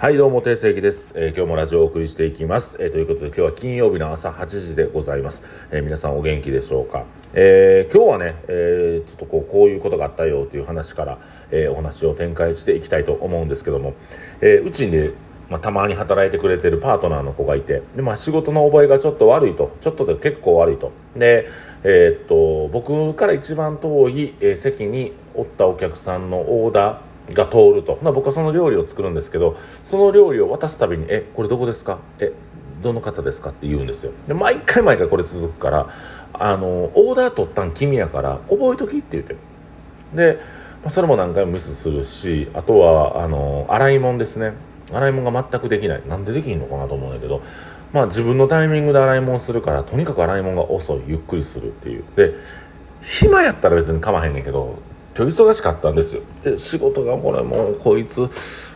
はい、どうも、定石です、えー、今日もラジオをお送りしていきます。えー、ということで、今日は金曜日の朝8時でございます。えー、皆さんお元気でしょうか？え今日はね、えちょっとこう、こういうことがあったよという話から、えお話を展開していきたいと思うんですけども、えうちにね、まあ、たまに働いてくれてるパートナーの子がいて、で、まあ、仕事の覚えがちょっと悪いと、ちょっとで結構悪いと。で、えっと、僕から一番遠い、え席におったお客さんのオーダー、が通ると。僕はその料理を作るんですけど、その料理を渡すたびに、え、これどこですか？え、どの方ですか？って言うんですよ。で、毎回毎回これ続くから、あの、オーダー取ったん君やから、覚えときって言ってで、まあ、それも何回もミスするし、あとは、あの、洗い物ですね。洗い物が全くできない。なんでできんのかなと思うんだけど、まあ自分のタイミングで洗い物するから、とにかく洗い物が遅い、ゆっくりするっていう。で、暇やったら別に構わへんねんけど、ちょ忙しかったんですよ。で仕事がこれもうこいつ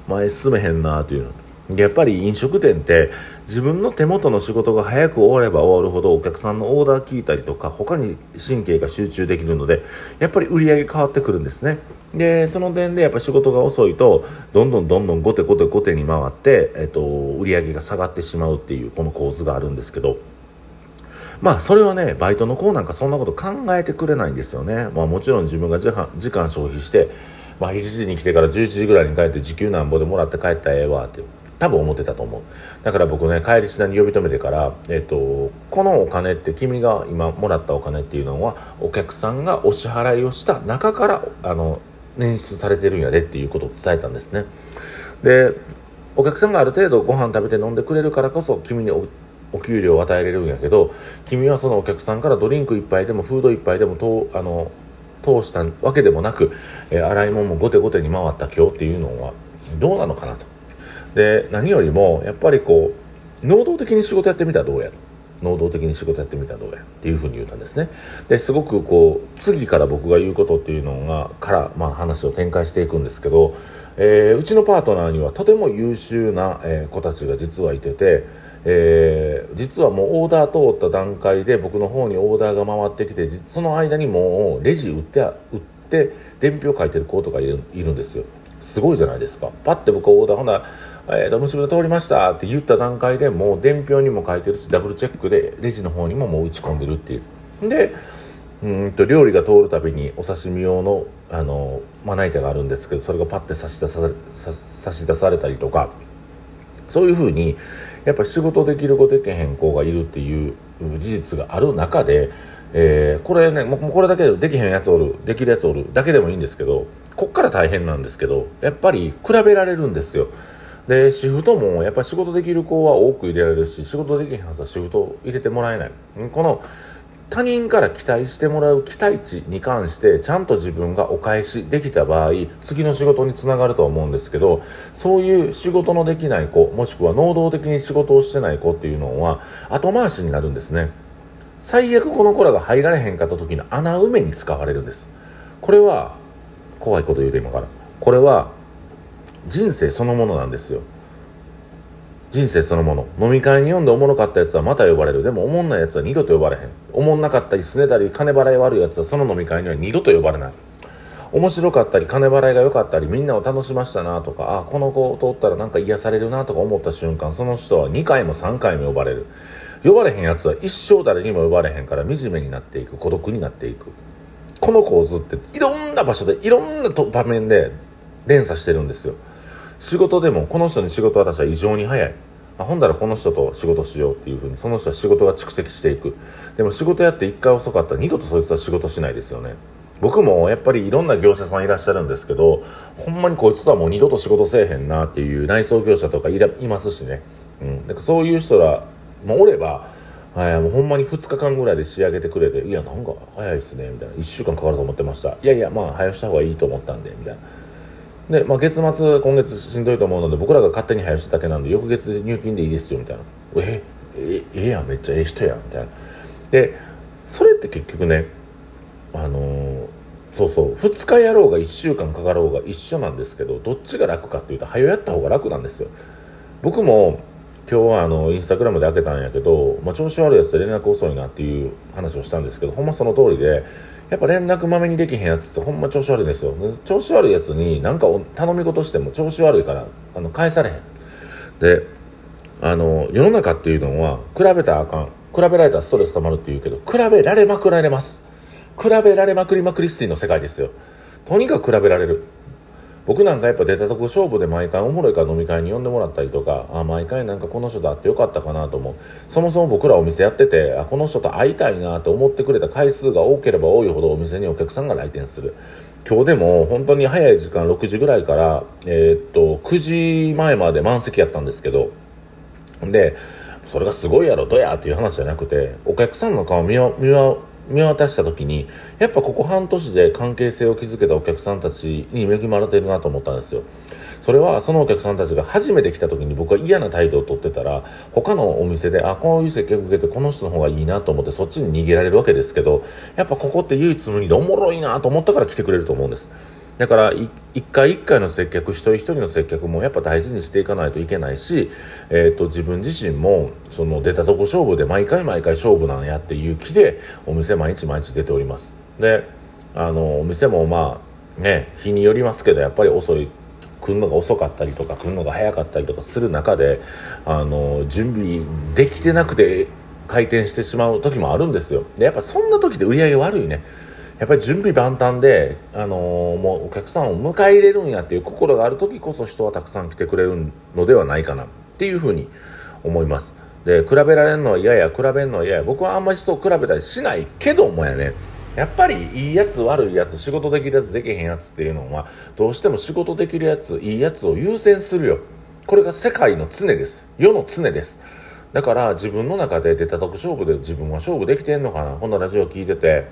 前進めへんなというの。やっぱり飲食店って自分の手元の仕事が早く終われば終わるほどお客さんのオーダー聞いたりとか他に神経が集中できるのでやっぱり売り上げ変わってくるんですね。でその点でやっぱ仕事が遅いとどんどんどんどん後手後手後手に回って、えっと、売り上げが下がってしまうっていうこの構図があるんですけど。まあそれはねバイトの子なんかそんなこと考えてくれないんですよね。まあもちろん自分が時間消費してまあ1時に来てから11時ぐらいに帰って時給なんぼでもらって帰ったらええわって多分思ってたと思う。だから僕ね帰りしなに呼び止めてからえっとこのお金って君が今もらったお金っていうのはお客さんがお支払いをした中からあの捻出されてるんやでっていうことを伝えたんですね。でお客さんがある程度ご飯食べて飲んでくれるからこそ君におお給料を与えれるんやけど君はそのお客さんからドリンク1杯でもフード1杯でもとあの通したわけでもなく、えー、洗い物も後手後手に回った今日っていうのはどうなのかなと。で何よりもやっぱりこう能動的に仕事やってみたらどうや？能動的に仕事やってみたらどうや？っていうふうに言ったんですね。ですごくこう次から僕が言うことっていうのがからまあ話を展開していくんですけど、えー、うちのパートナーにはとても優秀な、えー、子たちが実はいてて、えー、実はもうオーダー通った段階で僕の方にオーダーが回ってきてその間にもうレジ売って売って伝票書いてる子とかいるいるんですよ。すごいじゃないですか。パッて僕オーダーほんならえーと、結びで通りましたって言った段階でもう伝票にも書いてるしダブルチェックでレジの方にももう打ち込んでるっていう。でうんと料理が通るたびにお刺身用のあのまな板があるんですけどそれがパッて差し出さ差し出されたりとかそういうふうにやっぱ仕事できる子できへん子がいるっていう事実がある中で、えー、これねもうこれだけでできへんやつおるできるやつおるだけでもいいんですけどこっから大変なんですけどやっぱり比べられるんですよ。でシフトもやっぱ仕事できる子は多く入れられるし仕事できへんはずはシフト入れてもらえないこの他人から期待してもらう期待値に関してちゃんと自分がお返しできた場合次の仕事につながると思うんですけどそういう仕事のできない子もしくは能動的に仕事をしてない子っていうのは後回しになるんですね。最悪この子らが入られへんかった時の穴埋めに使われるんです。これは怖いこと言うて今から。これは人生そのものなんですよ。人生そのもの。飲み会に読んでおもろかったやつはまた呼ばれる。でもおもんないやつは二度と呼ばれへん。おもんなかったりすねたり金払い悪いやつはその飲み会には二度と呼ばれない。面白かったり金払いが良かったりみんなを楽しましたなとかあこの子を通ったらなんか癒されるなとか思った瞬間その人は2回も3回も呼ばれる。呼ばれへんやつは一生誰にも呼ばれへんから惨めになっていく孤独になっていく。この構図っていろんな場所でいろんな場面で連鎖してるんですよ。仕事でもこの人に仕事渡したら異常に早い。あほんだらこの人と仕事しようっていうふうにその人は仕事が蓄積していく。でも仕事やって1回遅かったら二度とそいつは仕事しないですよね。僕もやっぱりいろんな業者さんいらっしゃるんですけどほんまにこいつとはもう二度と仕事せえへんなっていう内装業者とかいらいますしね、うん、だかそういう人らもおればはい、もうほんまに2日間ぐらいで仕上げてくれて「いやなんか早いっすね」みたいな「1週間かかると思ってました」「いやいやまあ早した方がいいと思ったんで」みたいな。で、まあ、月末今月しんどいと思うので僕らが勝手に早しただけなんで翌月入金でいいですよみたいな。ええええやんめっちゃええ人やんみたいな。でそれって結局ねあのー、そうそう2日やろうが1週間かかろうが一緒なんですけどどっちが楽かっていうと早やった方が楽なんですよ。僕も今日はあのインスタグラムで開けたんやけど、まあ、調子悪いやつで連絡遅いなっていう話をしたんですけどほんまその通りでやっぱ連絡まめにできへんやつってほんま調子悪いんですよ。調子悪いやつに何か頼み事しても調子悪いからあの返されへん。であの世の中っていうのは比べたらあかん。比べられたらストレス溜まるって言うけど比べられまくられます。比べられまくりまくりスティの世界ですよ。とにかく比べられる。僕なんかやっぱ出たとこ勝負で毎回おもろいから飲み会に呼んでもらったりとかあ毎回なんかこの人と会ってよかったかなと思う。そもそも僕らお店やっててあこの人と会いたいなと思ってくれた回数が多ければ多いほどお店にお客さんが来店する。今日でも本当に早い時間6時ぐらいから、えー、っと9時前まで満席やったんですけどでそれがすごいやろどやっていう話じゃなくてお客さんの顔見見見渡した時にやっぱここ半年で関係性を築けたお客さんたちに恵まれてるなと思ったんですよ。それはそのお客さんたちが初めて来た時に僕は嫌な態度をとってたら他のお店であこういう接客受けてこの人の方がいいなと思ってそっちに逃げられるわけですけどやっぱここって唯一無二でおもろいなと思ったから来てくれると思うんです。だから一回一回の接客一人一人の接客もやっぱ大事にしていかないといけないし、えーと、自分自身もその出たとこ勝負で毎回毎回勝負なんやっていう気でお店毎日毎日出ております。であのお店もまあね日によりますけどやっぱり遅い来るのが遅かったりとか来るのが早かったりとかする中であの準備できてなくて開店してしまう時もあるんですよ。でやっぱそんな時で売り上げ悪いね。やっぱり準備万端で、あのー、もうお客さんを迎え入れるんやっていう心がある時こそ人はたくさん来てくれるのではないかなっていうふうに思います。で、比べられるのは嫌や、比べるのは嫌や、僕はあんまり人を比べたりしないけどもやね、やっぱりいいやつ悪いやつ仕事できるやつできへんやつっていうのはどうしても仕事できるやついいやつを優先するよ。これが世界の常です。世の常です。だから自分の中で出た得勝負で自分は勝負できてんのかな。このラジオ聞いてて。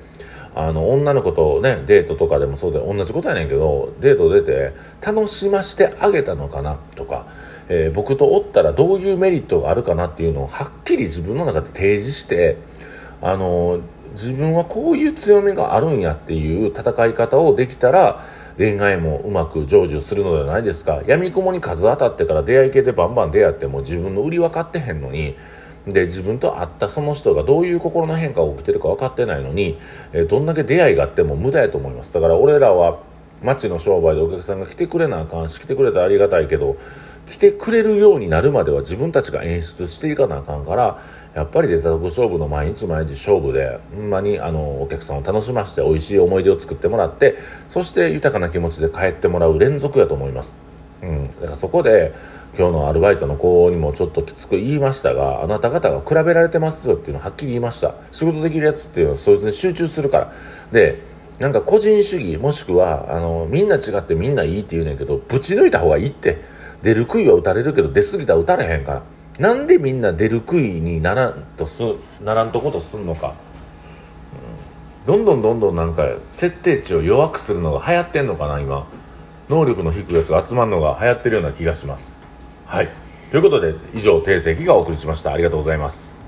あの、女の子とね、デートとかでもそうで、同じことやねんけど、デート出て、楽しましてあげたのかなとか、えー、僕とおったらどういうメリットがあるかなっていうのをはっきり自分の中で提示して、あの、自分はこういう強みがあるんやっていう戦い方をできたら、恋愛もうまく成就するのではないですか。闇雲に数当たってから出会い系でバンバン出会っても自分の売り分かってへんのに、で自分と会ったその人がどういう心の変化が起きてるか分かってないのに、え、どんだけ出会いがあっても無駄やと思いますだから俺らは街の商売でお客さんが来てくれなあかんし来てくれたらありがたいけど来てくれるようになるまでは自分たちが演出していかなあかんからやっぱり出たとこ勝負の毎日毎日勝負でほんまにあのお客さんを楽しませて美味しい思い出を作ってもらってそして豊かな気持ちで帰ってもらう連続やと思います。うん、だからそこで今日のアルバイトの子にもちょっときつく言いましたがあなた方が比べられてますよっていうのをはっきり言いました。仕事できるやつっていうのはそいつに集中するから。でなんか個人主義もしくはあのみんな違ってみんないいって言うねんけどぶち抜いた方がいいって。出る杭は打たれるけど出過ぎたら打たれへんから。なんでみんな出る杭にならんとすならんとことすんのか、うん、どんどんどんどんなんか設定値を弱くするのが流行ってんのかな今。能力の低いやつが集まるのが流行ってるような気がします。はい。ということで、以上、定石がお送りしました。ありがとうございます。